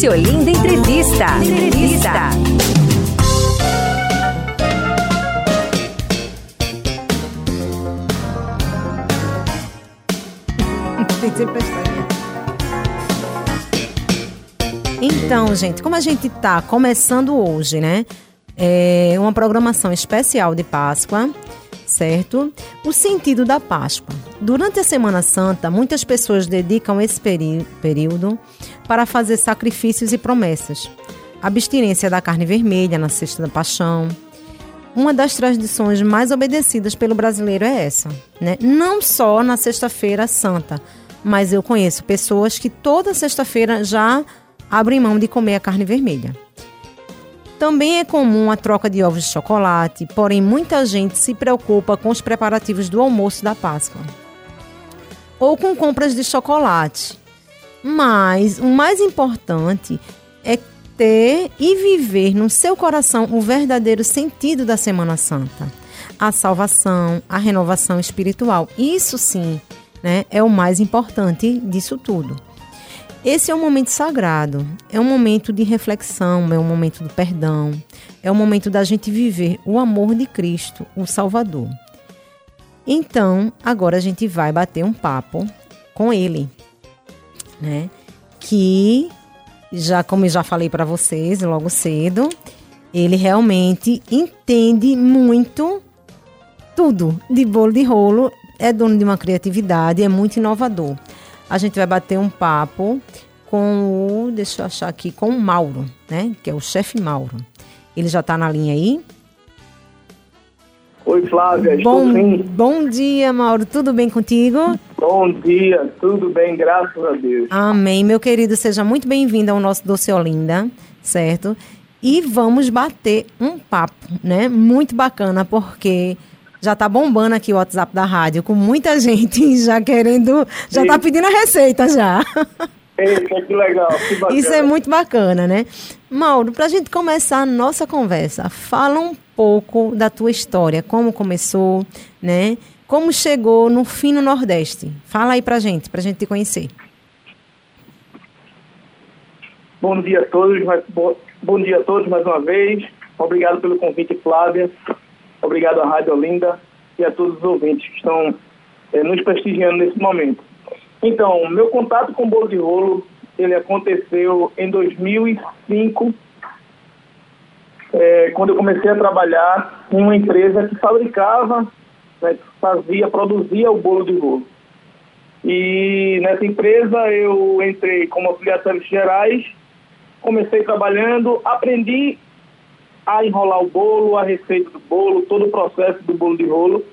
Doce Olinda Entrevista. Entrevista. Então, gente, como a gente está começando hoje, né? É uma programação especial de Páscoa, certo? O sentido da Páscoa. Durante a Semana Santa, muitas pessoas dedicam esse período para fazer sacrifícios e promessas. Abstinência da carne vermelha na Sexta da Paixão. Uma das tradições mais obedecidas pelo brasileiro é essa, né? Não só na Sexta-feira Santa, mas eu conheço pessoas que toda sexta-feira já abrem mão de comer a carne vermelha. Também é comum a troca de ovos de chocolate, porém muita gente se preocupa com os preparativos do almoço da Páscoa. Ou com compras de chocolate. Mas o mais importante é ter e viver no seu coração o verdadeiro sentido da Semana Santa. A salvação, a renovação espiritual. Isso sim, né, é o mais importante disso tudo. Esse é um momento sagrado, é um momento de reflexão, é um momento do perdão, é um momento da gente viver o amor de Cristo, o Salvador. Então, agora a gente vai bater um papo com ele, né? Que já como eu já falei para vocês logo cedo, ele realmente entende muito tudo de bolo de rolo, é dono de uma criatividade, é muito inovador a gente vai bater um papo com o, deixa eu achar aqui, com o Mauro, né? Que é o chefe Mauro. Ele já está na linha aí? Oi, Flávia, bom, estou sim. Bom dia, Mauro. Tudo bem contigo? Bom dia, tudo bem, graças a Deus. Amém. Meu querido, seja muito bem-vindo ao nosso Doce Olinda, certo? E vamos bater um papo, né? Muito bacana, porque já tá bombando aqui o WhatsApp da rádio, com muita gente já querendo, já tá pedindo a receita já. Eita, que legal, que Isso é muito bacana, né? Mauro, para a gente começar a nossa conversa, fala um pouco da tua história, como começou, né? Como chegou no fino Nordeste. Fala aí pra gente, pra gente te conhecer. Bom dia a todos, bom dia a todos mais uma vez. Obrigado pelo convite, Flávia. Obrigado à Rádio Olinda e a todos os ouvintes que estão é, nos prestigiando nesse momento. Então, meu contato com o bolo de rolo, ele aconteceu em 2005, é, quando eu comecei a trabalhar em uma empresa que fabricava, né, fazia, produzia o bolo de rolo. E nessa empresa eu entrei como auxiliar de gerais, comecei trabalhando, aprendi a enrolar o bolo, a receita do bolo, todo o processo do bolo de rolo.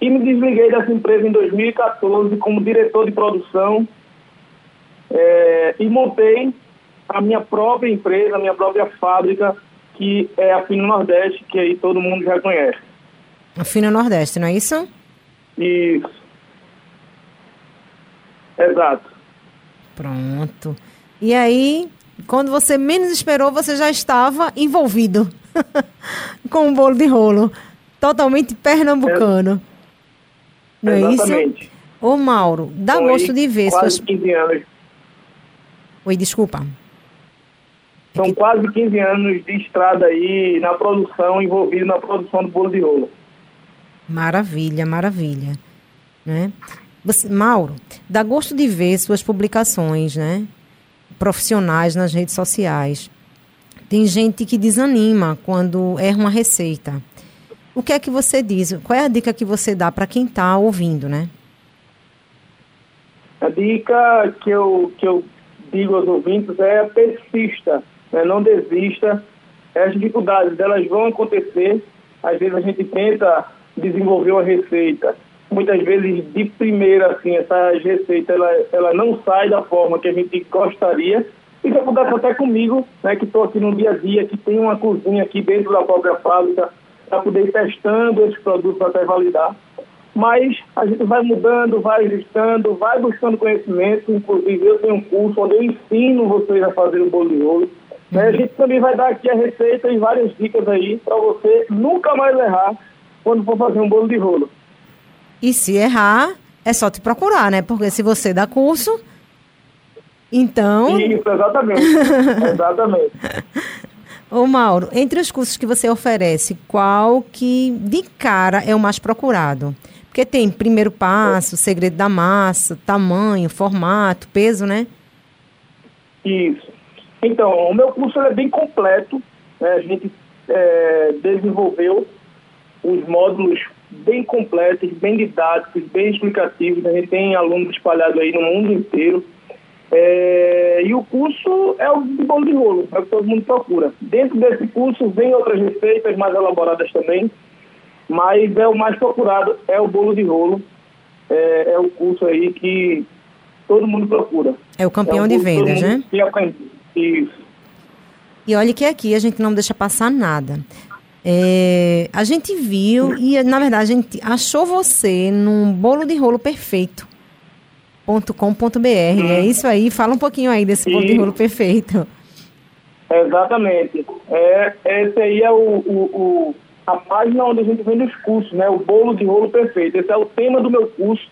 E me desliguei dessa empresa em 2014 como diretor de produção é, e montei a minha própria empresa, a minha própria fábrica, que é a Fino Nordeste, que aí todo mundo já conhece. A Fino Nordeste, não é isso? Isso. Exato. Pronto. E aí, quando você menos esperou, você já estava envolvido com o bolo de rolo. Totalmente pernambucano. É, Não é isso? Ô, Mauro, dá Foi gosto de ver quase suas... 15 anos. Oi, desculpa. São é que... quase 15 anos de estrada aí na produção, envolvido na produção do bolo de rolo. Maravilha, maravilha. Né? Você, Mauro, dá gosto de ver suas publicações, né? profissionais nas redes sociais. Tem gente que desanima quando erra uma receita. O que é que você diz? Qual é a dica que você dá para quem está ouvindo, né? A dica que eu, que eu digo aos ouvintes é persista, né? não desista. As dificuldades elas vão acontecer. Às vezes a gente tenta desenvolver uma receita. Muitas vezes de primeira assim essa receita ela, ela não sai da forma que a gente gostaria. Isso acontece até comigo né que estou aqui no dia a dia que tem uma cozinha aqui dentro da própria fábrica para poder ir testando esses produtos até validar. Mas a gente vai mudando vai ajustando vai buscando conhecimento. Inclusive eu tenho um curso onde eu ensino vocês a fazer o bolo de rolo né? a gente também vai dar aqui a receita e várias dicas aí para você nunca mais errar quando for fazer um bolo de rolo e se errar, é só te procurar, né? Porque se você dá curso, Então. Isso, exatamente. exatamente. Ô Mauro, entre os cursos que você oferece, qual que de cara é o mais procurado? Porque tem primeiro passo, segredo da massa, tamanho, formato, peso, né? Isso. Então, o meu curso é bem completo. Né? A gente é, desenvolveu os módulos bem completos, bem didáticos, bem explicativos. A gente tem alunos espalhados aí no mundo inteiro. É, e o curso é o de bolo de rolo, é o que todo mundo procura. Dentro desse curso vem outras receitas mais elaboradas também, mas é o mais procurado, é o bolo de rolo. É, é o curso aí que todo mundo procura. É o campeão é de vendas, né? Isso. E olha que aqui a gente não deixa passar nada. É, a gente viu e, na verdade, a gente achou você num bolo de rolo perfeito. .com.br, é isso aí? Fala um pouquinho aí desse bolo de rolo perfeito. Exatamente. É, esse aí é o, o, o, a página onde a gente vende os cursos, né? O bolo de rolo perfeito. Esse é o tema do meu curso,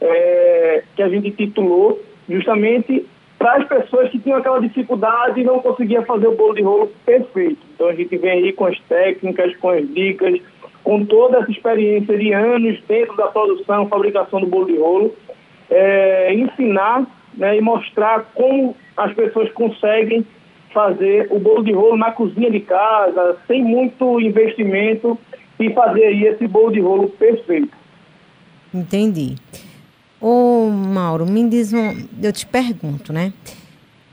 é, que a gente titulou justamente para as pessoas que tinham aquela dificuldade e não conseguiam fazer o bolo de rolo perfeito. Então a gente vem aí com as técnicas, com as dicas, com toda essa experiência de anos dentro da produção, fabricação do bolo de rolo, é, ensinar né, e mostrar como as pessoas conseguem fazer o bolo de rolo na cozinha de casa, sem muito investimento, e fazer aí esse bolo de rolo perfeito. Entendi. Ô, Mauro, me diz um, eu te pergunto, né?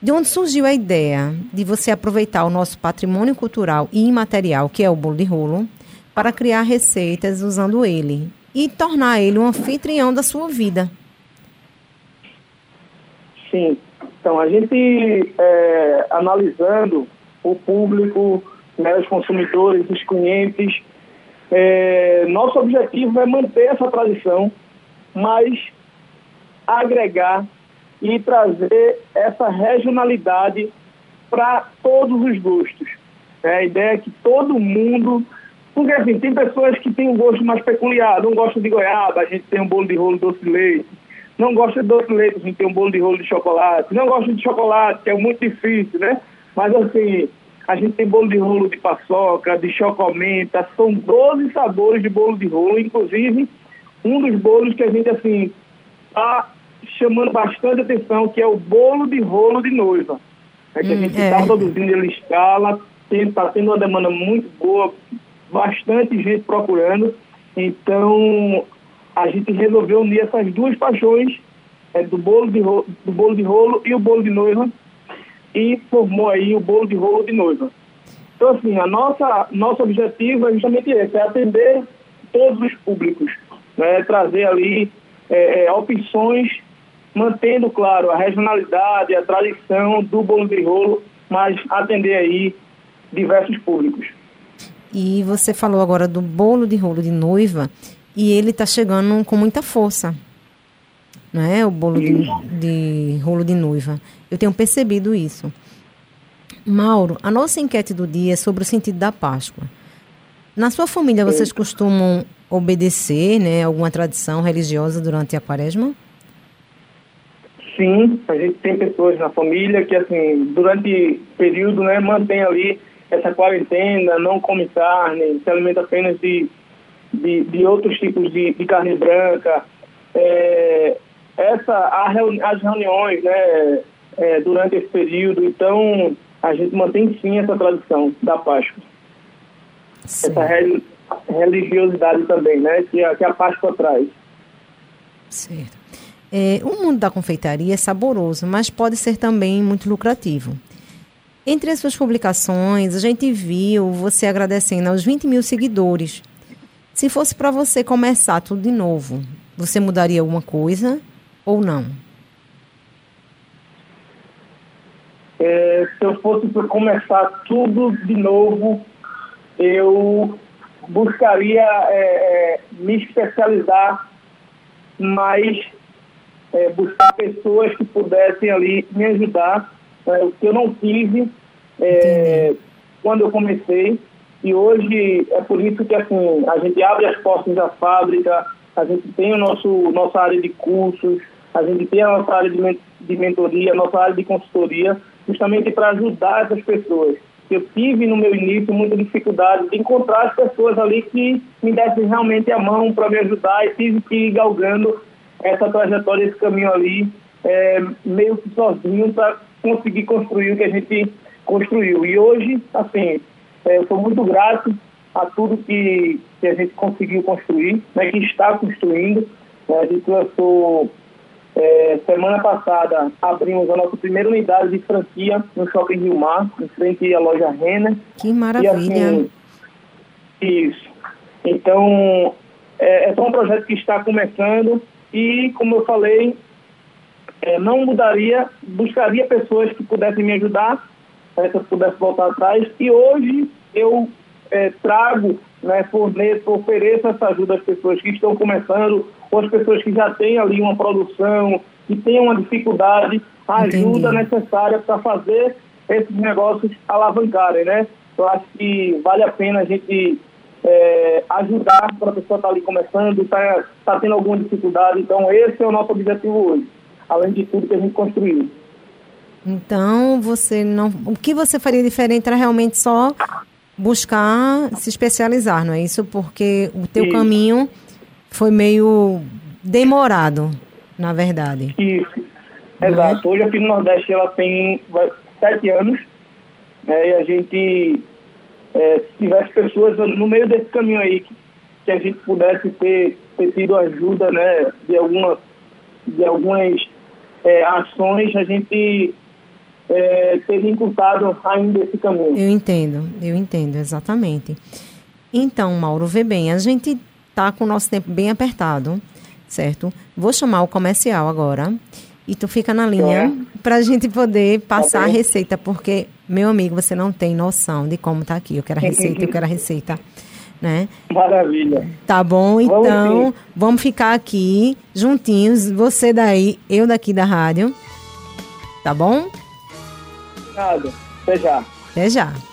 De onde surgiu a ideia de você aproveitar o nosso patrimônio cultural e imaterial, que é o bolo de rolo, para criar receitas usando ele e tornar ele um anfitrião da sua vida? Sim. Então, a gente, é, analisando o público, né, os consumidores, os clientes, é, nosso objetivo é manter essa tradição, mas agregar e trazer essa regionalidade para todos os gostos. É, a ideia é que todo mundo. Porque assim, tem pessoas que têm um gosto mais peculiar, não gostam de goiaba, a gente tem um bolo de rolo doce de leite. Não gosta de doce de leite, a gente tem um bolo de rolo de chocolate. Não gosta de chocolate, que é muito difícil, né? Mas assim, a gente tem bolo de rolo de paçoca, de chocomenta, são 12 sabores de bolo de rolo, inclusive um dos bolos que a gente assim está chamando bastante atenção, que é o bolo de rolo de noiva. É que hum, a gente está é. produzindo ele escala, está tendo uma demanda muito boa, bastante gente procurando. Então, a gente resolveu unir essas duas paixões, é, do, bolo de rolo, do bolo de rolo e o bolo de noiva, e formou aí o bolo de rolo de noiva. Então, assim, a nossa, nosso objetivo é justamente esse, é atender todos os públicos, né, trazer ali é, é, opções mantendo, claro, a regionalidade, a tradição do bolo de rolo, mas atender aí diversos públicos. E você falou agora do bolo de rolo de noiva e ele está chegando com muita força, não é? O bolo de, de rolo de noiva. Eu tenho percebido isso. Mauro, a nossa enquete do dia é sobre o sentido da Páscoa. Na sua família, vocês costumam obedecer né, alguma tradição religiosa durante a quaresma? Sim, a gente tem pessoas na família que, assim, durante o período, né, mantém ali essa quarentena, não come carne, se alimenta apenas de, de, de outros tipos de, de carne branca. É, essa, as reuniões, né, é, durante esse período, então a gente mantém sim essa tradição da Páscoa. Sim. Essa religiosidade também, né, que a, que a Páscoa traz. Certo. É, o mundo da confeitaria é saboroso, mas pode ser também muito lucrativo. Entre as suas publicações, a gente viu você agradecendo aos 20 mil seguidores. Se fosse para você começar tudo de novo, você mudaria alguma coisa ou não? É, se eu fosse para começar tudo de novo, eu buscaria é, é me especializar mais é, buscar pessoas que pudessem ali me ajudar, é, o que eu não tive é, quando eu comecei. E hoje é por isso que assim, a gente abre as portas da fábrica, a gente tem o nosso, nossa área de cursos, a gente tem a nossa área de, de mentoria, a nossa área de consultoria, justamente para ajudar essas pessoas. Eu tive no meu início muita dificuldade de encontrar as pessoas ali que me dessem realmente a mão para me ajudar e tive que ir galgando essa trajetória, esse caminho ali, é, meio que sozinho para conseguir construir o que a gente construiu. E hoje, assim, é, eu sou muito grato a tudo que, que a gente conseguiu construir, né, que está construindo. Né, a gente lançou, é, semana passada, abrimos a nossa primeira unidade de franquia no Shopping Rio Mar, em frente à loja Renner. Que maravilha! E, assim, isso. Então, é, é um projeto que está começando e, como eu falei, é, não mudaria, buscaria pessoas que pudessem me ajudar, né, se eu pudesse voltar atrás. E hoje eu é, trago, né, forneço, ofereço essa ajuda às pessoas que estão começando, ou às pessoas que já têm ali uma produção, que têm uma dificuldade, a ajuda Entendi. necessária para fazer esses negócios alavancarem, né? Eu acho que vale a pena a gente é, ajudar para a pessoa estar tá ali começando, está tá tendo alguma dificuldade. Então, esse é o nosso objetivo hoje, além de tudo que a gente construiu. Então, você não. O que você faria diferente era realmente só buscar se especializar, não é isso? Porque o teu caminho foi meio demorado, na verdade. Isso. É? Exato. Hoje aqui no Nordeste ela tem sete anos, né, e a gente, é, se tivesse pessoas no meio desse caminho aí, que, que a gente pudesse ter, ter tido ajuda né, de, alguma, de algumas é, ações, a gente é, teria encurtado ainda esse caminho. Eu entendo, eu entendo, exatamente. Então, Mauro, vê bem, a gente está com o nosso tempo bem apertado, certo? Vou chamar o comercial agora e tu fica na linha é. para a gente poder passar tá a receita, porque, meu amigo, você não tem noção de como tá aqui. Eu quero a receita, eu quero a receita. Né? Maravilha. Tá bom, então vamos, vamos ficar aqui juntinhos, você daí, eu daqui da rádio. Tá bom? Nada. Até já. Até já.